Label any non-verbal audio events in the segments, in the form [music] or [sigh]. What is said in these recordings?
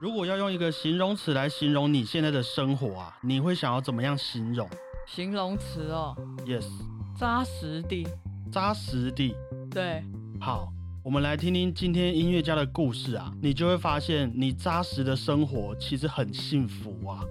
如果要用一个形容词来形容你现在的生活啊，你会想要怎么样形容形容词哦，？Yes，扎实地。扎实地。对，好，我们来听听今天音乐家的故事啊，你就会发现你扎实的生活其实很幸福啊。[laughs]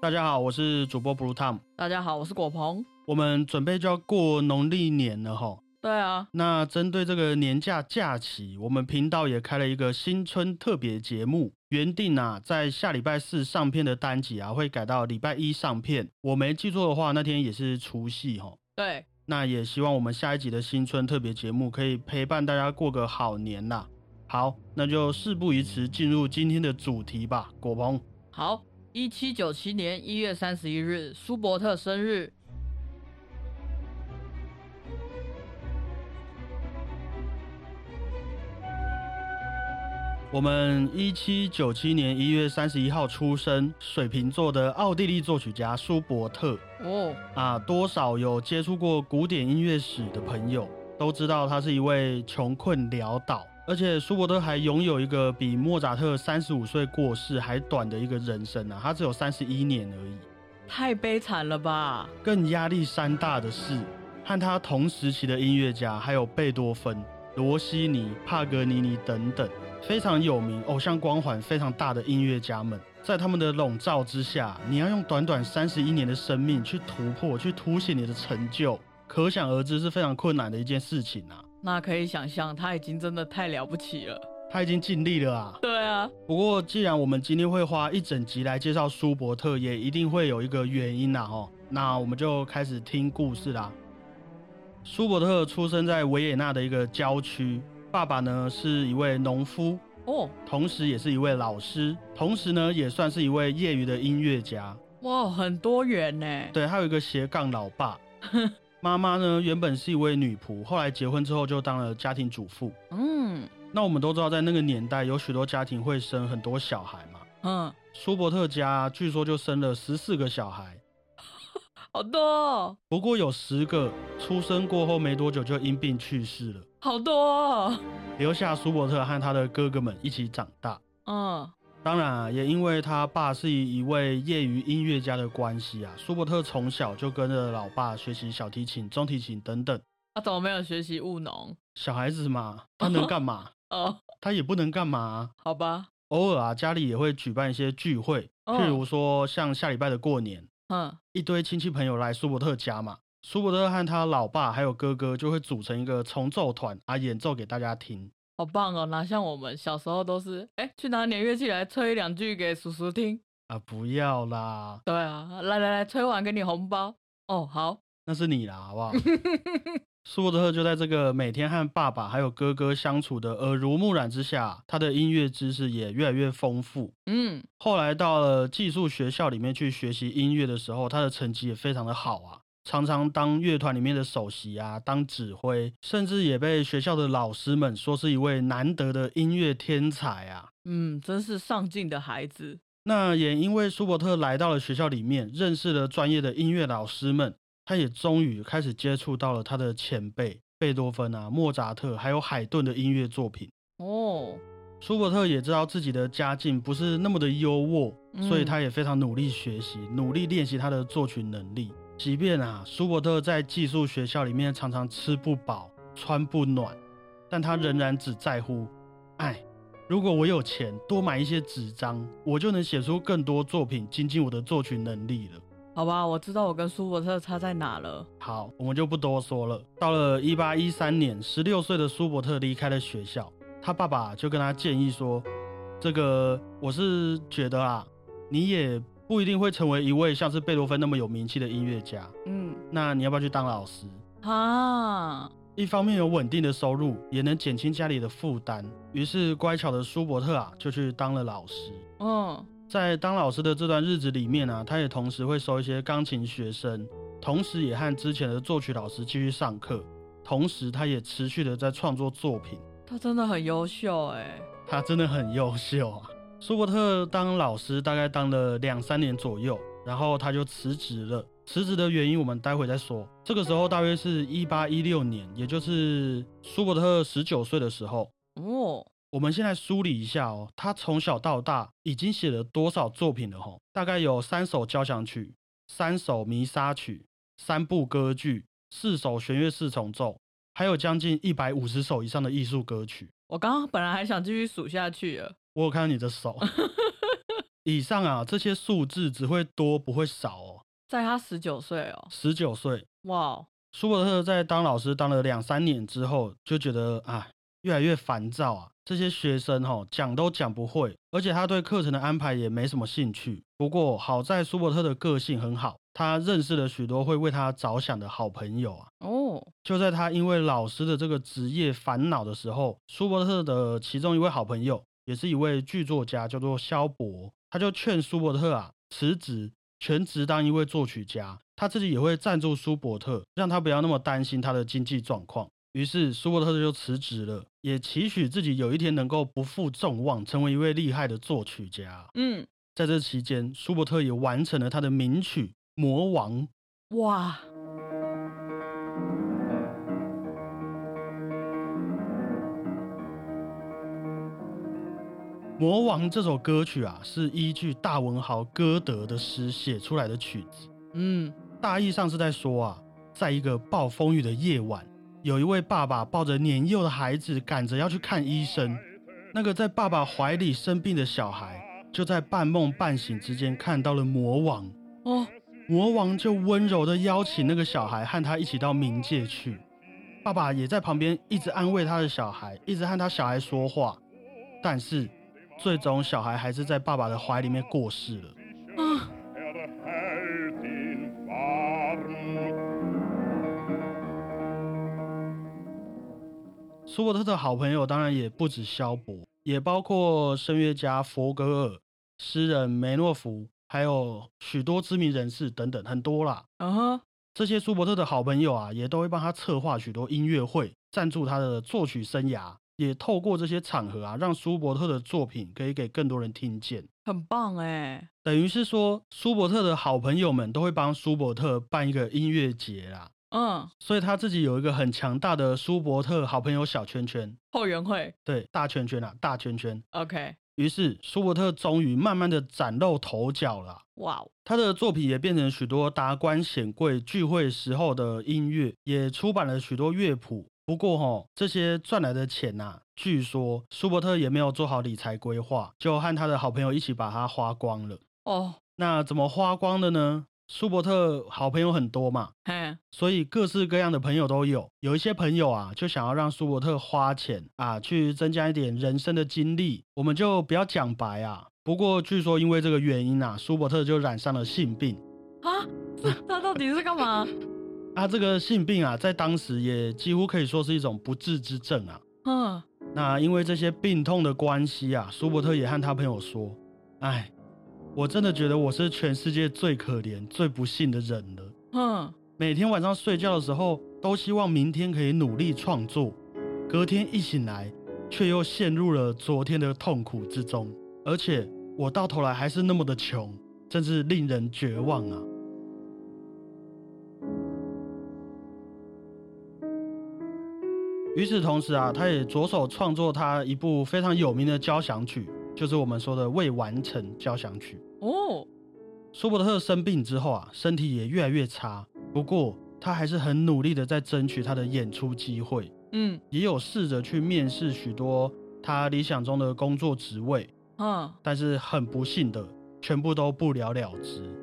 大家好，我是主播 Blue Tom，大家好，我是果鹏。我们准备就要过农历年了哈。对啊，那针对这个年假假期，我们频道也开了一个新春特别节目，原定啊在下礼拜四上片的单集啊，会改到礼拜一上片。我没记错的话，那天也是除夕哈。对，那也希望我们下一集的新春特别节目可以陪伴大家过个好年啊。好，那就事不宜迟，进入今天的主题吧。果鹏，好，一七九七年一月三十一日，舒伯特生日。我们一七九七年一月三十一号出生，水瓶座的奥地利作曲家舒伯特。哦，啊，多少有接触过古典音乐史的朋友都知道，他是一位穷困潦倒，而且舒伯特还拥有一个比莫扎特三十五岁过世还短的一个人生啊，他只有三十一年而已。太悲惨了吧？更压力山大的是，和他同时期的音乐家还有贝多芬、罗西尼、帕格尼尼等等非常有名、偶像光环非常大的音乐家们，在他们的笼罩之下，你要用短短三十一年的生命去突破、去凸显你的成就，可想而知是非常困难的一件事情啊。那可以想象，他已经真的太了不起了。他已经尽力了啊。对啊，不过，既然我们今天会花一整集来介绍舒伯特，也一定会有一个原因啦哦。那我们就开始听故事啦。舒伯特出生在维也纳的一个郊区，爸爸呢是一位农夫，哦，同时也是一位老师，同时呢也算是一位业余的音乐家。哇，很多元呢。对，还有一个斜杠老爸。[laughs] 妈妈呢原本是一位女仆，后来结婚之后就当了家庭主妇。嗯那我们都知道，在那个年代，有许多家庭会生很多小孩嘛。嗯，舒伯特家据说就生了十四个小孩，好多、哦，不过有十个出生过后没多久就因病去世了，好多、哦。留下舒伯特和他的哥哥们一起长大。嗯，当然啊，也因为他爸是一位业余音乐家的关系啊，舒伯特从小就跟着老爸学习小提琴、中提琴等等。他、怎么没有学习务农？小孩子嘛，他能干嘛？[laughs] 哦，他也不能干嘛啊、好吧，偶尔啊，家里也会举办一些聚会，嗯譬如说像下礼拜的过年，嗯，一堆亲戚朋友来舒伯特家嘛，舒伯特和他老爸还有哥哥就会组成一个重奏团啊，演奏给大家听。好棒哦！哪像我们小时候都是，哎，去拿点乐器来吹两句给叔叔听。啊，不要啦，对啊，来来来，吹完给你红包。哦，好，那是你啦，好不好？[laughs] 舒伯特就在这个每天和爸爸还有哥哥相处的耳濡目染之下，他的音乐知识也越来越丰富。嗯，后来到了寄宿学校里面去学习音乐的时候，他的成绩也非常的好啊，常常当乐团里面的首席啊，当指挥，甚至也被学校的老师们说是一位难得的音乐天才啊。嗯，真是上进的孩子。那也因为舒伯特来到了学校里面，认识了专业的音乐老师们，他也终于开始接触到了他的前辈贝多芬啊、莫扎特还有海顿的音乐作品。哦，舒伯特也知道自己的家境不是那么的优渥，嗯所以他也非常努力学习，努力练习他的作曲能力。即便啊，舒伯特在寄宿学校里面常常吃不饱、穿不暖，但他仍然只在乎，哎，如果我有钱多买一些纸张，我就能写出更多作品，精进我的作曲能力了。好吧，我知道我跟舒伯特差在哪了。好，我们就不多说了。到了一八一三年，十六岁的舒伯特离开了学校，他爸爸就跟他建议说：“这个我是觉得啊，你也不一定会成为一位像是贝多芬那么有名气的音乐家。嗯，那你要不要去当老师？啊，一方面有稳定的收入，也能减轻家里的负担。于是乖巧的舒伯特啊，就去当了老师。嗯，在当老师的这段日子里面啊，他也同时会收一些钢琴学生，同时也和之前的作曲老师继续上课，同时他也持续的在创作作品。他真的很优秀哎。他真的很优秀啊！舒伯特当老师大概当了两三年左右，然后他就辞职了，辞职的原因我们待会再说。这个时候大约是一八一六年，也就是舒伯特十九岁的时候。哦，我们先来梳理一下哦，他从小到大已经写了多少作品了？吼，大概有三首交响曲、三首弥撒曲、三部歌剧、四首弦乐四重奏，还有将近一百五十首以上的艺术歌曲。我刚刚本来还想继续数下去了。我有看到你的手。[laughs] 以上啊，这些数字只会多不会少哦。在他十九岁哦，十九岁，哇！舒伯特在当老师当了两三年之后，就觉得啊，越来越烦躁啊。这些学生哈讲都讲不会，而且他对课程的安排也没什么兴趣。不过好在舒伯特的个性很好，他认识了许多会为他着想的好朋友啊。哦，就在他因为老师的这个职业烦恼的时候，舒伯特的其中一位好朋友，也是一位剧作家，叫做肖伯。他就劝舒伯特啊辞职，全职当一位作曲家。他自己也会赞助舒伯特，让他不要那么担心他的经济状况。于是舒伯特就辞职了，也期许自己有一天能够不负众望，成为一位厉害的作曲家。嗯，在这期间，舒伯特也完成了他的名曲《魔王》。哇！《魔王》这首歌曲啊，是依据大文豪歌德的诗写出来的曲子。嗯，大意上是在说啊，在一个暴风雨的夜晚，有一位爸爸抱着年幼的孩子，赶着要去看医生。那个在爸爸怀里生病的小孩，就在半梦半醒之间看到了魔王。哦，魔王就温柔的邀请那个小孩和他一起到冥界去。爸爸也在旁边一直安慰他的小孩，一直和他小孩说话，但是。最终，小孩还是在爸爸的怀里面过世了。啊！舒伯特的好朋友当然也不止萧伯，也包括声乐家佛格尔、诗人梅诺夫，还有许多知名人士等等，很多啦。嗯哼，这些舒伯特的好朋友啊，也都会帮他策划许多音乐会，赞助他的作曲生涯。也透过这些场合啊，让舒伯特的作品可以给更多人听见，很棒哎！等于是说，舒伯特的好朋友们都会帮舒伯特办一个音乐节啦。嗯，所以他自己有一个很强大的舒伯特好朋友小圈圈，后援会。对，大圈圈啊，大圈圈。OK。于是舒伯特终于慢慢的崭露头角了。哇哦！他的作品也变成许多达官显贵聚会时候的音乐，也出版了许多乐谱。不过哈，这些赚来的钱呐，据说舒伯特也没有做好理财规划，就和他的好朋友一起把它花光了。哦，那怎么花光的呢？舒伯特好朋友很多嘛，所以各式各样的朋友都有。有一些朋友啊，就想要让舒伯特花钱啊，去增加一点人生的经历。我们就不要讲白啊。不过据说因为这个原因啊，舒伯特就染上了性病啊。他到底是干嘛？[laughs] 啊，这个性病啊，在当时也几乎可以说是一种不治之症啊。嗯，那因为这些病痛的关系啊，舒伯特也和他朋友说：“哎，我真的觉得我是全世界最可怜、最不幸的人了。”嗯，每天晚上睡觉的时候，都希望明天可以努力创作，隔天一醒来，却又陷入了昨天的痛苦之中，而且我到头来还是那么的穷，真是令人绝望啊。与此同时啊，他也着手创作他一部非常有名的交响曲，就是我们说的未完成交响曲。哦，舒伯特生病之后啊，身体也越来越差，不过他还是很努力的在争取他的演出机会。嗯，也有试着去面试许多他理想中的工作职位。嗯，但是很不幸的，全部都不了了之。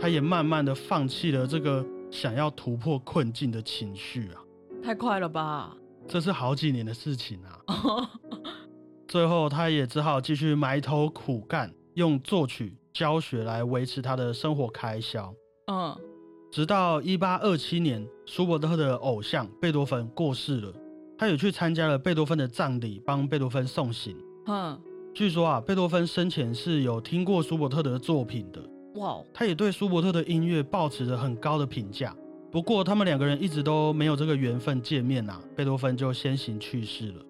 他也慢慢的放弃了这个想要突破困境的情绪啊。太快了吧！这是好几年的事情啊！[laughs] 最后，他也只好继续埋头苦干，用作曲、教学来维持他的生活开销。嗯，直到一八二七年，舒伯特的偶像贝多芬过世了，他也去参加了贝多芬的葬礼，帮贝多芬送行。嗯，据说啊，贝多芬生前是有听过舒伯特的作品的。哇，他也对舒伯特的音乐抱持着很高的评价。不过，他们两个人一直都没有这个缘分见面呐。贝多芬就先行去世了。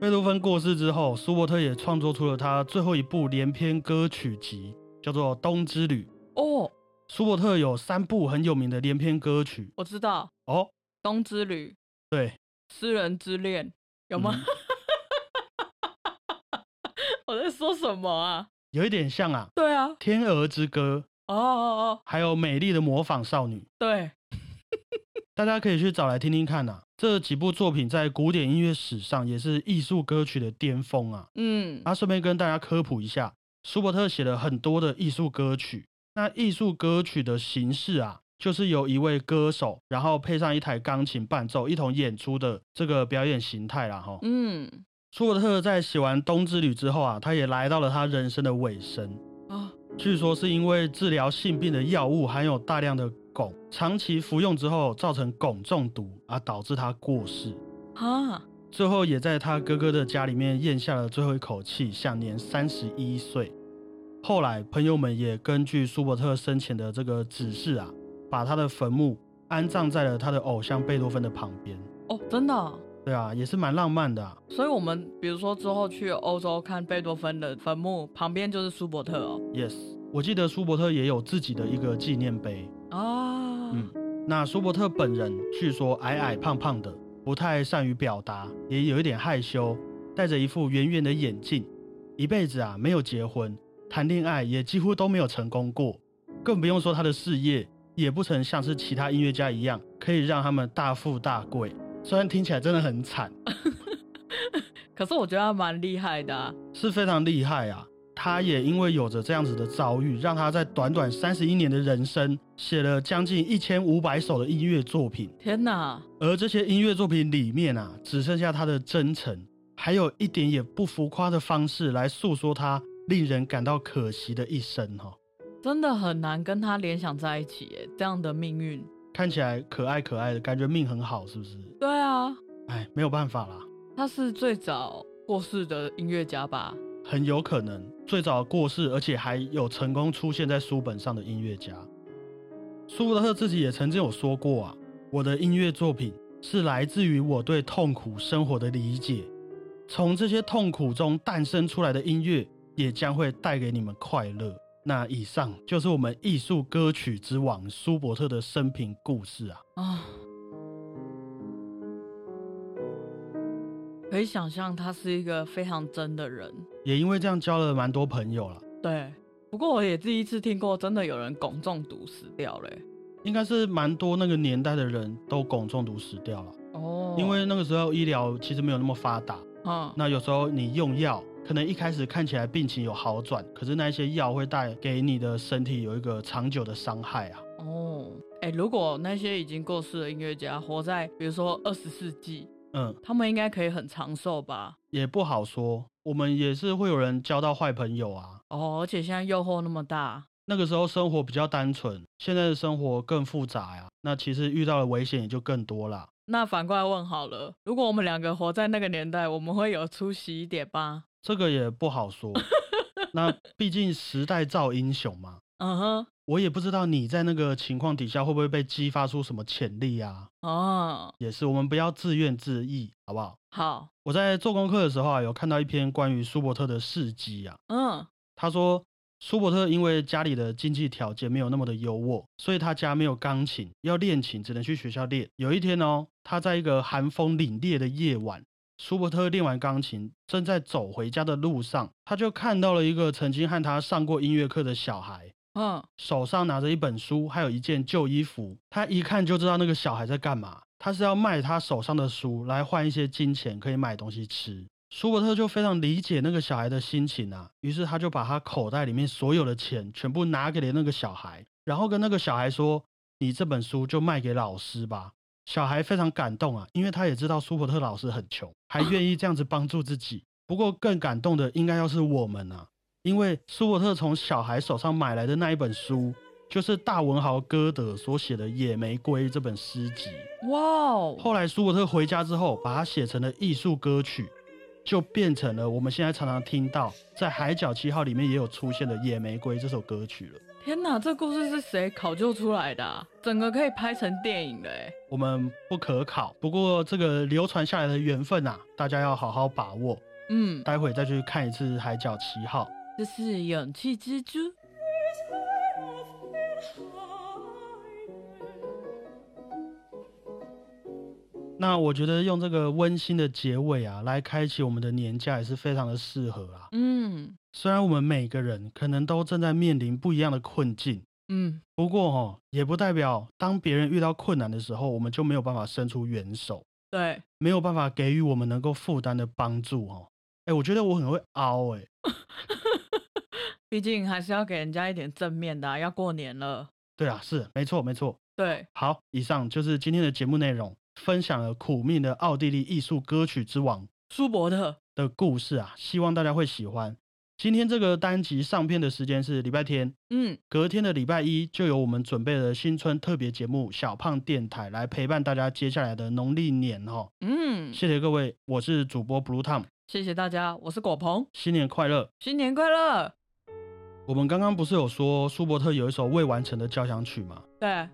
贝多芬过世之后，舒伯特也创作出了他最后一部连篇歌曲集，叫做《冬之旅》。哦，舒伯特有三部很有名的连篇歌曲。我知道哦，《冬之旅》对，《诗人之恋》有吗？嗯。[laughs] 我在说什么啊？有一点像啊，对啊，《天鹅之歌》，哦哦哦，还有《美丽的模仿少女》，对，[laughs] 大家可以去找来听听看呐、这几部作品在古典音乐史上也是艺术歌曲的巅峰啊。嗯，啊，顺便跟大家科普一下，舒伯特写了很多的艺术歌曲。那艺术歌曲的形式啊，就是由一位歌手，然后配上一台钢琴伴奏，一同演出的这个表演形态啦。哈，嗯舒伯特在写完《冬之旅》之后啊，他也来到了他人生的尾声。啊，据说是因为治疗性病的药物含有大量的汞，长期服用之后造成汞中毒，而导致他过世。啊，最后也在他哥哥的家里面咽下了最后一口气，享年三十一岁。后来，朋友们也根据舒伯特生前的这个指示啊，把他的坟墓安葬在了他的偶像贝多芬的旁边。哦，真的哦、对啊，也是蛮浪漫的、啊。所以我们比如说之后去欧洲看贝多芬的坟墓，旁边就是舒伯特哦。Yes，我记得舒伯特也有自己的一个纪念碑。啊，嗯，那舒伯特本人据说矮矮胖胖的，不太善于表达，也有一点害羞，戴着一副圆圆的眼镜，一辈子啊没有结婚，谈恋爱也几乎都没有成功过，更不用说他的事业，也不曾像是其他音乐家一样可以让他们大富大贵。虽然听起来真的很惨，[laughs] 可是我觉得他蛮厉害的、啊。是非常厉害啊。他也因为有着这样子的遭遇，让他在短短三十一年的人生，写了将近一千五百首的音乐作品。天哪，而这些音乐作品里面啊，只剩下他的真诚，还有一点也不浮夸的方式来诉说他令人感到可惜的一生哈、真的很难跟他联想在一起耶，这样的命运。看起来可爱可爱的，感觉命很好，是不是？对啊，哎，没有办法啦，他是最早过世的音乐家吧？很有可能最早过世，而且还有成功出现在书本上的音乐家。舒伯特自己也曾经有说过啊，我的音乐作品是来自于我对痛苦生活的理解，从这些痛苦中诞生出来的音乐，也将会带给你们快乐。那以上就是我们艺术歌曲之王舒伯特的生平故事啊。啊，可以想象他是一个非常真的人。也因为这样交了蛮多朋友了，对，不过我也第一次听过真的有人汞中毒死掉了耶。应该是蛮多那个年代的人都汞中毒死掉了，哦，因为那个时候医疗其实没有那么发达。嗯，那有时候你用药，可能一开始看起来病情有好转，可是那一些药会带给你的身体有一个长久的伤害啊。哦，哎，如果那些已经过世的音乐家活在比如说二十世纪，嗯，他们应该可以很长寿吧？也不好说，我们也是会有人交到坏朋友啊。哦，而且现在诱惑那么大，那个时候生活比较单纯，现在的生活更复杂呀。那其实遇到的危险也就更多啦。那反过来问好了，如果我们两个活在那个年代，我们会有出息一点吗？这个也不好说。那 [laughs] 毕竟时代造英雄嘛，嗯哼，我也不知道你在那个情况底下会不会被激发出什么潜力啊。哦，也是，我们不要自怨自艾，好不好？好，我在做功课的时候啊，有看到一篇关于舒伯特的事迹啊。嗯，他说，舒伯特因为家里的经济条件没有那么的优渥，所以他家没有钢琴，要练琴只能去学校练。有一天哦，他在一个寒风凛冽的夜晚，舒伯特练完钢琴，正在走回家的路上，他就看到了一个曾经和他上过音乐课的小孩，嗯，手上拿着一本书，还有一件旧衣服。他一看就知道那个小孩在干嘛，他是要卖他手上的书来换一些金钱，可以买东西吃。舒伯特就非常理解那个小孩的心情啊，于是他就把他口袋里面所有的钱全部拿给了那个小孩，然后跟那个小孩说：“你这本书就卖给老师吧。”小孩非常感动啊，因为他也知道舒伯特老师很穷，还愿意这样子帮助自己。不过更感动的应该要是我们啊，因为舒伯特从小孩手上买来的那一本书，就是大文豪歌德所写的《野玫瑰》这本诗集。哇哦，后来舒伯特回家之后，把它写成了艺术歌曲，就变成了我们现在常常听到在《海角七号》里面也有出现的《野玫瑰》这首歌曲了。天哪，这故事是谁考究出来的、啊？整个可以拍成电影的哎。我们不可考，不过这个流传下来的缘分啊，大家要好好把握。嗯，待会再去看一次《海角七号》。这是勇气之珠。那我觉得用这个温馨的结尾啊，来开启我们的年假也是非常的适合啊。嗯虽然我们每个人可能都正在面临不一样的困境，嗯，不过哦，也不代表当别人遇到困难的时候，我们就没有办法伸出援手，对，没有办法给予我们能够负担的帮助哦。哎，我觉得我很会凹哎。[laughs] 毕竟还是要给人家一点正面的啊、要过年了。对啊，是没错没错。对，好，以上就是今天的节目内容，分享了苦命的奥地利艺术歌曲之王舒伯特，的故事啊，希望大家会喜欢。今天这个单集上片的时间是礼拜天，嗯，隔天的礼拜一就有我们准备的新春特别节目《小胖电台》来陪伴大家接下来的农历年哦。嗯，谢谢各位，我是主播 Blue Tom，谢谢大家，我是果鹏，新年快乐！新年快乐。我们刚刚不是有说舒伯特有一首未完成的交响曲吗？对，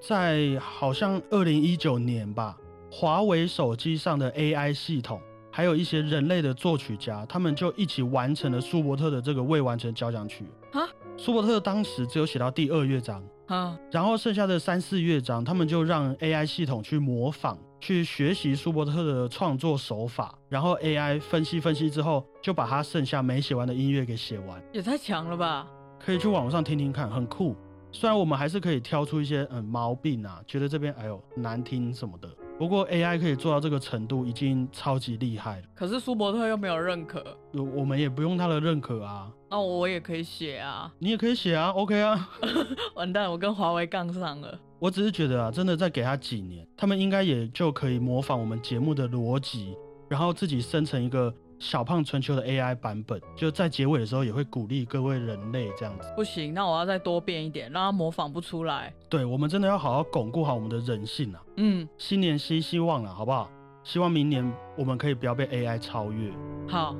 在好像二零一九年吧，华为手机上的 AI 系统，还有一些人类的作曲家，他们就一起完成了舒伯特的这个未完成交响曲。啊，舒伯特当时只有写到第二乐章，啊然后剩下的三四乐章，他们就让 AI 系统去模仿、去学习舒伯特的创作手法，然后 AI 分析分析之后，就把他剩下没写完的音乐给写完。也太强了吧？可以去网上听听看，很酷。虽然我们还是可以挑出一些嗯毛病啊，觉得这边哎呦难听什么的，不过 AI 可以做到这个程度，已经超级厉害了。可是舒伯特又没有认可，我我们也不用他的认可啊，那我也可以写啊。你也可以写啊，OK 啊。[laughs] 完蛋，我跟华为杠上了。我只是觉得啊，真的再给他几年，他们应该也就可以模仿我们节目的逻辑，然后自己生成一个小胖春秋的 AI 版本，就在结尾的时候也会鼓励各位人类这样子。不行，那我要再多变一点，让他模仿不出来。对我们真的要好好巩固好我们的人性啊。嗯，新年新希望了，好不好？希望明年我们可以不要被 AI 超越。好，